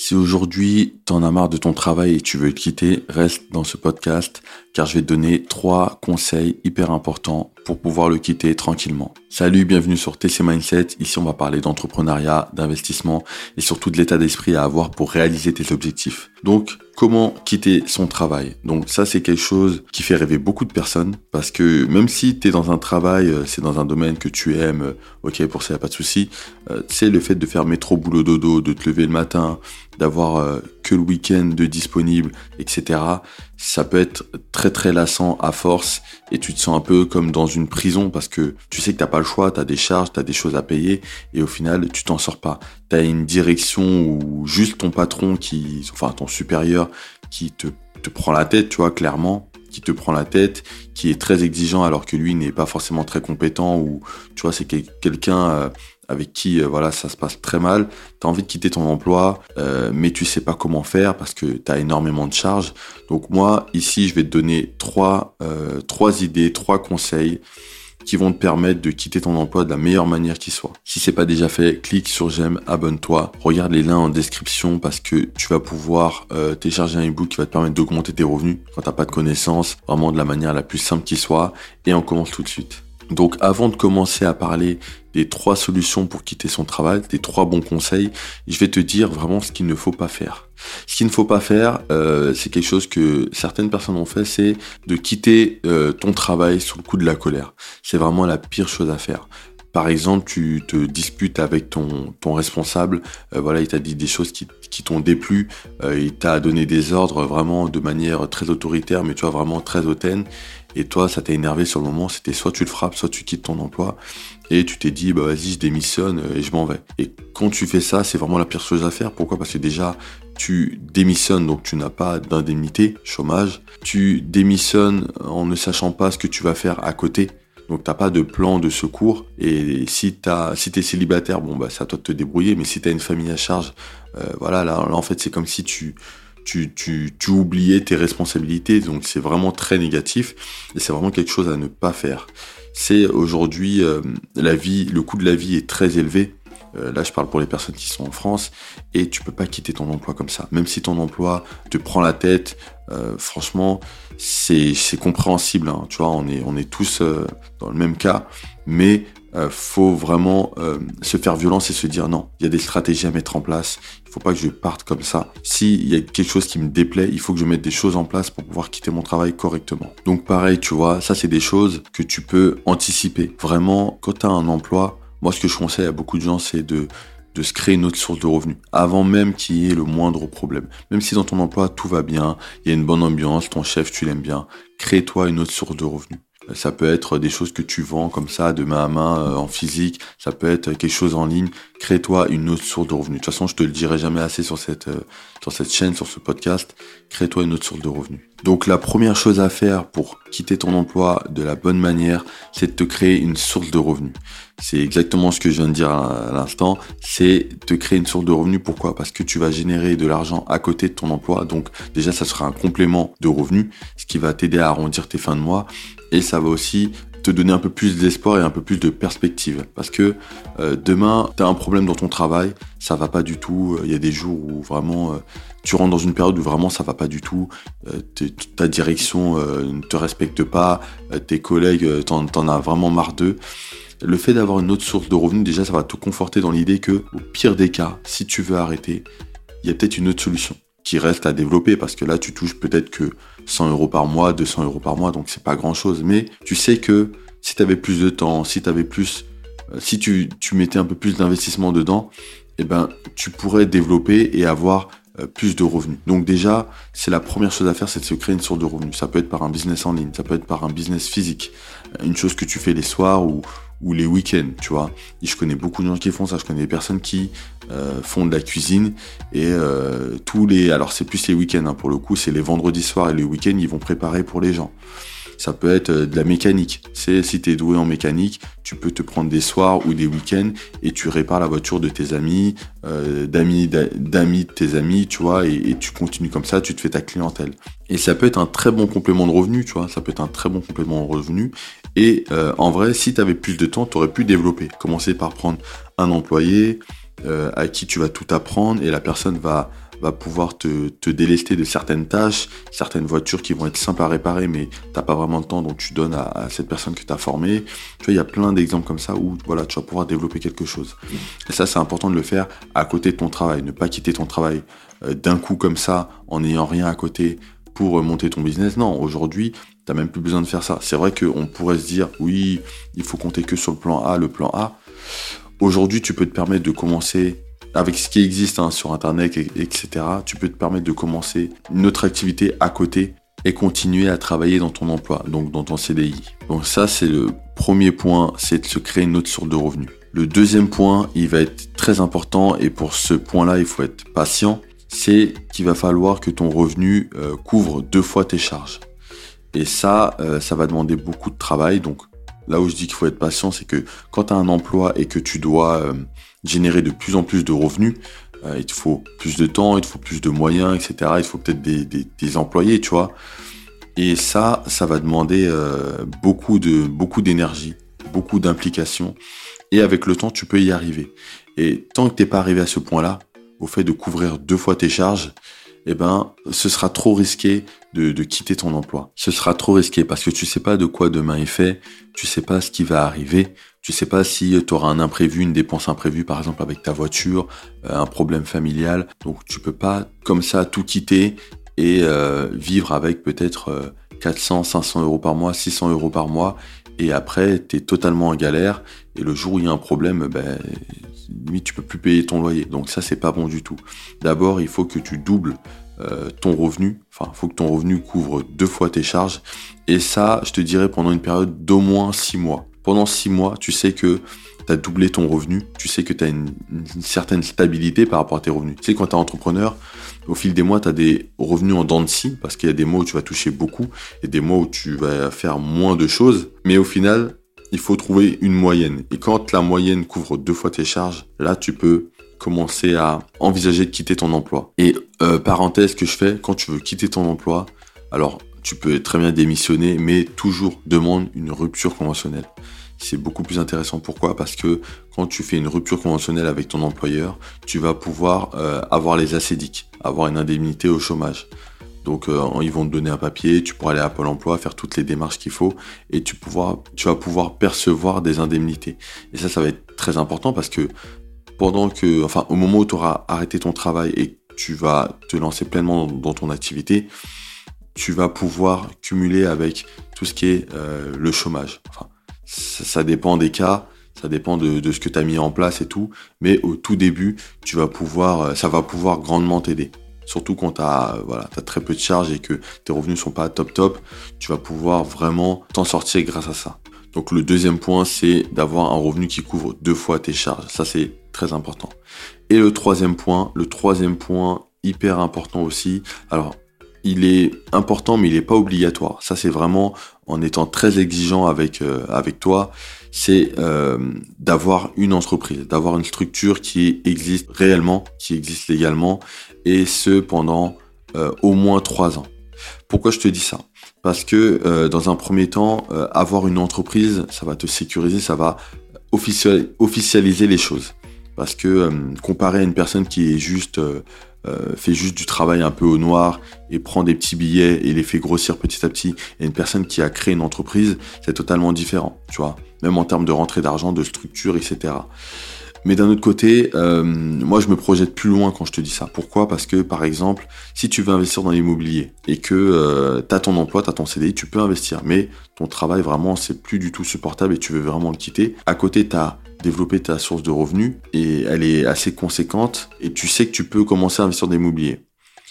Si aujourd'hui t'en as marre de ton travail et tu veux le quitter, reste dans ce podcast car je vais te donner trois conseils hyper importants pour pouvoir le quitter tranquillement. Salut, bienvenue sur TC Mindset. Ici, on va parler d'entrepreneuriat, d'investissement et surtout de l'état d'esprit à avoir pour réaliser tes objectifs. Donc, comment quitter son travail? Donc ça, c'est quelque chose qui fait rêver beaucoup de personnes parce que même si tu es dans un travail, euh, c'est dans un domaine que tu aimes, euh, ok, pour ça, y a pas de souci, euh, c'est le fait de faire métro, boulot, dodo, de te lever le matin, d'avoir le week-end de disponible, etc. Ça peut être très très lassant à force et tu te sens un peu comme dans une prison parce que tu sais que t'as pas le choix, t'as des charges, t'as des choses à payer et au final tu t'en sors pas. T'as une direction ou juste ton patron qui, enfin ton supérieur qui te, te prend la tête, tu vois, clairement qui te prend la tête, qui est très exigeant alors que lui n'est pas forcément très compétent ou tu vois c'est quelqu'un euh, avec qui euh, voilà ça se passe très mal, tu as envie de quitter ton emploi, euh, mais tu sais pas comment faire parce que tu as énormément de charges. Donc moi, ici, je vais te donner trois, trois idées, trois conseils qui vont te permettre de quitter ton emploi de la meilleure manière qui soit. Si c'est pas déjà fait, clique sur j'aime, abonne-toi, regarde les liens en description parce que tu vas pouvoir euh, télécharger un ebook qui va te permettre d'augmenter tes revenus quand t'as pas de connaissances, vraiment de la manière la plus simple qui soit. Et on commence tout de suite. Donc avant de commencer à parler des trois solutions pour quitter son travail, des trois bons conseils, je vais te dire vraiment ce qu'il ne faut pas faire. Ce qu'il ne faut pas faire, euh, c'est quelque chose que certaines personnes ont fait, c'est de quitter euh, ton travail sous le coup de la colère. C'est vraiment la pire chose à faire. Par exemple, tu te disputes avec ton, responsable, euh, voilà, il t'a dit des choses qui, qui t'ont déplu, il t'a donné des ordres vraiment de manière très autoritaire, mais tu vois, vraiment très hautaine et toi ça t'a énervé sur le moment, c'était soit tu le frappes, soit tu quittes ton emploi et tu t'es dit bah vas-y je démissionne et je m'en vais. Et quand tu fais ça, c'est vraiment la pire chose à faire. Pourquoi? Parce que déjà tu démissionnes donc tu n'as pas d'indemnité chômage, tu démissionnes en ne sachant pas ce que tu vas faire à côté. Donc t'as pas de plan de secours et si t'as si t'es célibataire bon bah c'est à toi de te débrouiller mais si t'as une famille à charge euh, voilà là, là en fait c'est comme si tu tu, oubliais tes responsabilités. Donc c'est vraiment très négatif et c'est vraiment quelque chose à ne pas faire. C'est aujourd'hui euh, la vie, le coût de la vie est très élevé. Euh, là, je parle pour les personnes qui sont en France et tu peux pas quitter ton emploi comme ça. Même si ton emploi te prend la tête, euh, franchement, c'est compréhensible. Hein. Tu vois, on est, on est tous dans le même cas, mais euh, faut vraiment euh, se faire violence et se dire non, il y a des stratégies à mettre en place. Il faut pas que je parte comme ça. S'il y a quelque chose qui me déplaît, il faut que je mette des choses en place pour pouvoir quitter mon travail correctement. Donc pareil, tu vois, ça c'est des choses que tu peux anticiper. Vraiment, quand tu as un emploi, moi ce que je conseille à beaucoup de gens, c'est de de se créer une autre source de revenus avant même qu'il y ait le moindre problème. Même si dans ton emploi tout va bien, il y a une bonne ambiance, ton chef tu l'aimes bien, crée-toi une autre source de revenus. Ça peut être des choses que tu vends comme ça de main à main euh, en physique. Ça peut être quelque chose en ligne. Crée-toi une autre source de revenus. De toute façon, je te le dirai jamais assez sur cette euh, sur cette chaîne, sur ce podcast. Crée-toi une autre source de revenus. Donc la première chose à faire pour quitter ton emploi de la bonne manière, c'est de te créer une source de revenus. C'est exactement ce que je viens de dire à l'instant. C'est te créer une source de revenus. Pourquoi? Parce que tu vas générer de l'argent à côté de ton emploi. Donc déjà, ça sera un complément de revenus, ce qui va t'aider à arrondir tes fins de mois et ça va aussi donner un peu plus d'espoir et un peu plus de perspective. Parce que euh, demain, tu as un problème dans ton travail, ça va pas du tout. Il y a des jours où vraiment euh, tu rentres dans une période où vraiment ça va pas du tout. Euh, ta direction ne te respecte pas, tes collègues, t'en, en as vraiment marre d'eux. Le fait d'avoir une autre source de revenus, déjà, ça va te conforter dans l'idée que, au pire des cas, si tu veux arrêter, il y a peut-être une autre solution qui reste à développer parce que là, tu touches peut-être que 100 euros par mois, 200 euros par mois, donc c'est pas grand chose. Mais tu sais que si tu avais plus de temps, si tu avais plus, euh, si tu, tu mettais un peu plus d'investissement dedans, eh ben, tu pourrais développer et avoir euh, plus de revenus. Donc déjà, c'est la première chose à faire, c'est de se créer une source de revenus. Ça peut être par un business en ligne, ça peut être par un business physique, une chose que tu fais les soirs ou, ou les week-ends, tu vois. Je connais beaucoup de gens qui font ça. Je connais des personnes qui euh, font de la cuisine et euh, tous les, alors c'est plus les week-ends hein, pour le coup, c'est les vendredis soirs et les week-ends ils vont préparer pour les gens. Ça peut être euh, de la mécanique. C'est si tu es doué en mécanique, tu peux te prendre des soirs ou des week-ends et tu répares la voiture de tes amis, euh, d'amis d'amis de tes amis, tu vois, et, tu continues comme ça, tu te fais ta clientèle. Et ça peut être un très bon complément de revenu, tu vois, ça peut être un très bon complément de revenu. Et euh, en vrai, si tu avais plus de temps, tu aurais pu développer. Commencer par prendre un employé, euh, à qui tu vas tout apprendre et la personne va va pouvoir te, te délester de certaines tâches, certaines voitures qui vont être simples à réparer, mais t'as pas vraiment le temps, donc tu donnes à, cette personne que tu as formée. Tu vois, il y a plein d'exemples comme ça où voilà, tu vas pouvoir développer quelque chose. Et ça, c'est important de le faire à côté de ton travail, ne pas quitter ton travail euh, d'un coup comme ça, en n'ayant rien à côté pour monter ton business. Non, aujourd'hui, t'as même plus besoin de faire ça. C'est vrai qu'on pourrait se dire, oui, il faut compter que sur le plan A, le plan A. Aujourd'hui, tu peux te permettre de commencer avec ce qui existe hein, sur Internet, etc. Tu peux te permettre de commencer une autre activité à côté et continuer à travailler dans ton emploi, donc dans ton CDI. Donc ça, c'est le premier point, c'est de se créer une autre source de revenus. Le deuxième point, il va être très important et pour ce point-là, il faut être patient, c'est qu'il va falloir que ton revenu euh, couvre deux fois tes charges. Et ça, euh, ça va demander beaucoup de travail. Donc là où je dis qu'il faut être patient, c'est que quand tu as un emploi et que tu dois euh, générer de plus en plus de revenus, euh, il te faut plus de temps, il te faut plus de moyens, etc. Il te faut peut-être des, employés, tu vois. Et ça, ça va demander euh, beaucoup de beaucoup d'énergie, beaucoup d'implication. Et avec le temps, tu peux y arriver. Et tant que t'es pas arrivé à ce point-là, au fait de couvrir deux fois tes charges, eh ben, ce sera trop risqué de, quitter ton emploi. Ce sera trop risqué parce que tu sais pas de quoi demain est fait, tu sais pas ce qui va arriver, tu sais pas si tu auras un imprévu, une dépense imprévue, par exemple avec ta voiture, euh, un problème familial. Donc tu peux pas comme ça tout quitter et euh, vivre avec peut-être 400, euh, 500 euros par mois, 600 euros par mois. Et après, tu es totalement en galère. Et le jour où il y a un problème, ben, limite, tu peux plus payer ton loyer. Donc ça, c'est pas bon du tout. D'abord, il faut que tu doubles ton revenu. Enfin, il faut que ton revenu couvre deux fois tes charges. Et ça, je te dirais pendant une période d'au moins six mois pendant six mois, tu sais que tu as doublé ton revenu, tu sais que tu as une, certaine stabilité par rapport à tes revenus. Tu sais, quand tu es entrepreneur, au fil des mois, tu as des revenus en dents de scie, parce qu'il y a des mois où tu vas toucher beaucoup et des mois où tu vas faire moins de choses. Mais au final, il faut trouver une moyenne. Et quand la moyenne couvre deux fois tes charges, là, tu peux commencer à envisager de quitter ton emploi. Et euh, parenthèse que je fais, quand tu veux quitter ton emploi, alors tu peux très bien démissionner, mais toujours demande une rupture conventionnelle. C'est beaucoup plus intéressant. Pourquoi? Parce que quand tu fais une rupture conventionnelle avec ton employeur, tu vas pouvoir euh, avoir les acédiques, avoir une indemnité au chômage. Donc euh, ils vont te donner un papier, tu pourras aller à Pôle Emploi, faire toutes les démarches qu'il faut, et tu, vas pouvoir percevoir des indemnités. Et ça, ça va être très important parce que pendant que, enfin, au moment où tu auras arrêté ton travail et tu vas te lancer pleinement dans ton activité, tu vas pouvoir cumuler avec tout ce qui est euh, le chômage. Ça, dépend des cas, ça dépend de, ce que tu as mis en place et tout, mais au tout début, tu vas pouvoir, euh, ça va pouvoir grandement t'aider. Surtout quand tu as, voilà, as très peu de charges et que tes revenus sont pas top top, tu vas pouvoir vraiment t'en sortir grâce à ça. Donc le deuxième point, c'est d'avoir un revenu qui couvre deux fois tes charges. Ça, c'est très important. Et le troisième point, le troisième point hyper important aussi. Alors, il est important, mais il n'est pas obligatoire. Ça, c'est vraiment en étant très exigeant avec, euh, avec toi, c'est euh, d'avoir une entreprise, d'avoir une structure qui existe réellement, qui existe légalement, et ce pendant euh, au moins trois ans. Pourquoi je te dis ça? Parce que dans un premier temps, avoir une entreprise, ça va te sécuriser, ça va officialiser les choses. Parce que comparé à une personne qui est juste euh, fait juste du travail un peu au noir et prend des petits billets et les fait grossir petit à petit, et une personne qui a créé une entreprise, c'est totalement différent, tu vois, même en termes de rentrée d'argent, de structure, etc. Mais d'un autre côté, euh, moi je me projette plus loin quand je te dis ça. Pourquoi? Parce que par exemple, si tu veux investir dans l'immobilier et que euh, tu as ton emploi, tu as ton CDI, tu peux investir. Mais ton travail vraiment c'est plus du tout supportable et tu veux vraiment le quitter. À côté, tu as développer ta source de revenus et elle est assez conséquente et tu sais que tu peux commencer à investir dans l'immobilier.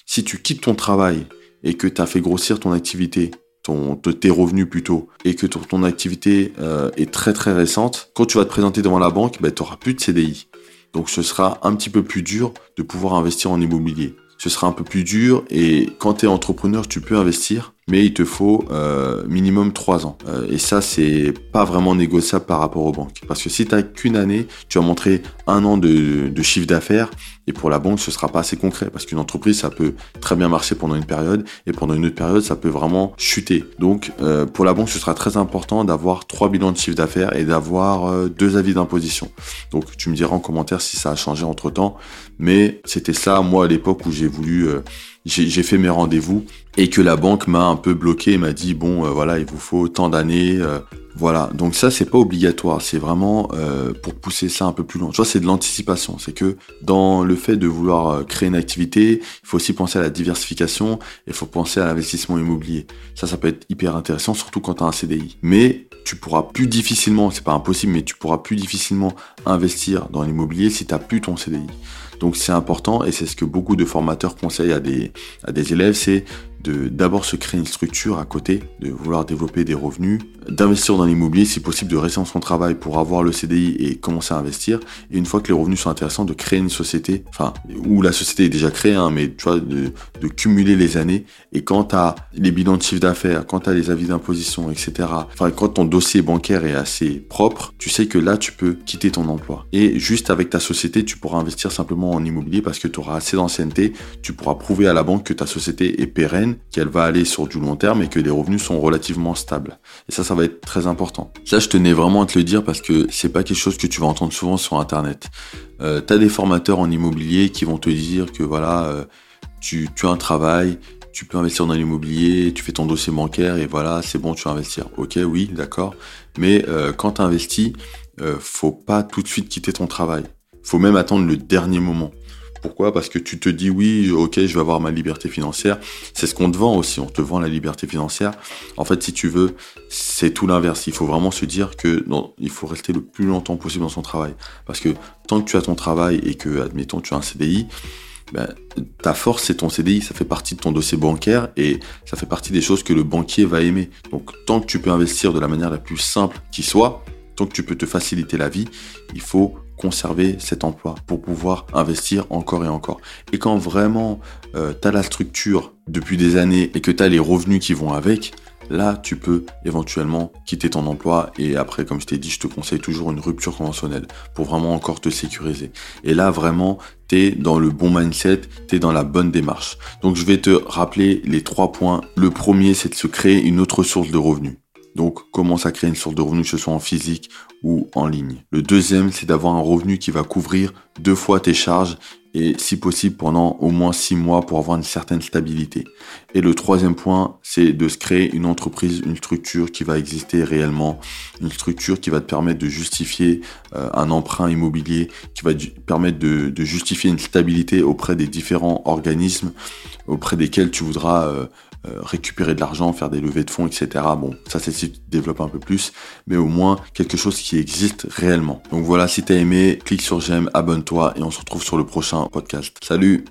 Si tu quittes ton travail et que tu fait grossir ton activité, ton, tes revenus plutôt, et que ton, activité euh, est très très récente, quand tu vas te présenter devant la banque, ben, tu n'auras plus de CDI. Donc ce sera un petit peu plus dur de pouvoir investir en immobilier. Ce sera un peu plus dur et quand tu es entrepreneur, tu peux investir, mais il te faut euh, minimum 3 ans. Euh, et ça, c'est pas vraiment négociable par rapport aux banques. Parce que si tu n'as qu'une année, tu as montré un an de, de chiffre d'affaires, et pour la banque, ce sera pas assez concret. Parce qu'une entreprise, ça peut très bien marcher pendant une période, et pendant une autre période, ça peut vraiment chuter. Donc, euh, pour la banque, ce sera très important d'avoir trois bilans de chiffre d'affaires et d'avoir deux avis d'imposition. Donc, tu me diras en commentaire si ça a changé entre temps. Mais c'était ça, moi, à l'époque où j'ai voulu j'ai fait mes rendez-vous et que la banque m'a un peu bloqué et m'a dit bon euh, voilà il vous faut tant d'années euh, voilà. Donc ça c'est pas obligatoire c'est vraiment euh, pour pousser ça un peu plus loin. Tu vois c'est de l'anticipation. C'est que dans le fait de vouloir créer une activité il faut aussi penser à la diversification il faut penser à l'investissement immobilier. Ça ça peut être hyper intéressant surtout quand tu as un CDI mais tu pourras plus difficilement c'est pas impossible mais tu pourras plus difficilement investir dans l'immobilier si tu n'as plus ton CDI donc c'est important et c'est ce que beaucoup de formateurs conseillent à des, à des élèves, c'est d'abord se créer une structure à côté, de vouloir développer des revenus, d'investir dans l'immobilier, si possible de rester dans son travail pour avoir le CDI et commencer à investir. Et une fois que les revenus sont intéressants, de créer une société, enfin, où la société est déjà créée, hein, mais tu vois, de, de cumuler les années. Et quand as les bilans de chiffre d'affaires, quand as les avis d'imposition, etc., enfin, quand ton dossier bancaire est assez propre, tu sais que là, tu peux quitter ton emploi. Et juste avec ta société, tu pourras investir simplement en immobilier parce que tu auras assez d'ancienneté, tu pourras prouver à la banque que ta société est pérenne qu'elle va aller sur du long terme et que les revenus sont relativement stables. Et ça, ça va être très important. Ça, je tenais vraiment à te le dire parce que c'est pas quelque chose que tu vas entendre souvent sur Internet. Euh, tu as des formateurs en immobilier qui vont te dire que voilà, euh, tu, tu as un travail, tu peux investir dans l'immobilier, tu fais ton dossier bancaire et voilà, c'est bon, tu vas investir. Ok, oui, d'accord. Mais euh, quand tu investis, euh, faut pas tout de suite quitter ton travail. Faut même attendre le dernier moment. Pourquoi? Parce que tu te dis oui, ok, je vais avoir ma liberté financière. C'est ce qu'on te vend aussi, on te vend la liberté financière. En fait, si tu veux, c'est tout l'inverse. Il faut vraiment se dire que non, il faut rester le plus longtemps possible dans son travail. Parce que tant que tu as ton travail et que, admettons, tu as un CDI, ben, ta force, c'est ton CDI, ça fait partie de ton dossier bancaire et ça fait partie des choses que le banquier va aimer. Donc, tant que tu peux investir de la manière la plus simple qui soit, tant que tu peux te faciliter la vie, il faut conserver cet emploi pour pouvoir investir encore et encore. Et quand vraiment euh, tu as la structure depuis des années et que tu as les revenus qui vont avec, là tu peux éventuellement quitter ton emploi et après comme je t'ai dit je te conseille toujours une rupture conventionnelle pour vraiment encore te sécuriser. Et là vraiment tu es dans le bon mindset, tu es dans la bonne démarche. Donc je vais te rappeler les trois points. Le premier c'est de se créer une autre source de revenus. Donc, commence à créer une source de revenu, que ce soit en physique ou en ligne. Le deuxième, c'est d'avoir un revenu qui va couvrir deux fois tes charges et si possible pendant au moins six mois pour avoir une certaine stabilité. Et le troisième point, c'est de se créer une entreprise, une structure qui va exister réellement, une structure qui va te permettre de justifier euh, un emprunt immobilier, qui va te permettre de, justifier une stabilité auprès des différents organismes auprès desquels tu voudras euh, récupérer de l'argent, faire des levées de fonds, etc. Bon, ça c'est si tu développes un peu plus, mais au moins quelque chose qui existe réellement. Donc voilà, si t'as aimé, clique sur j'aime, abonne-toi et on se retrouve sur le prochain podcast. Salut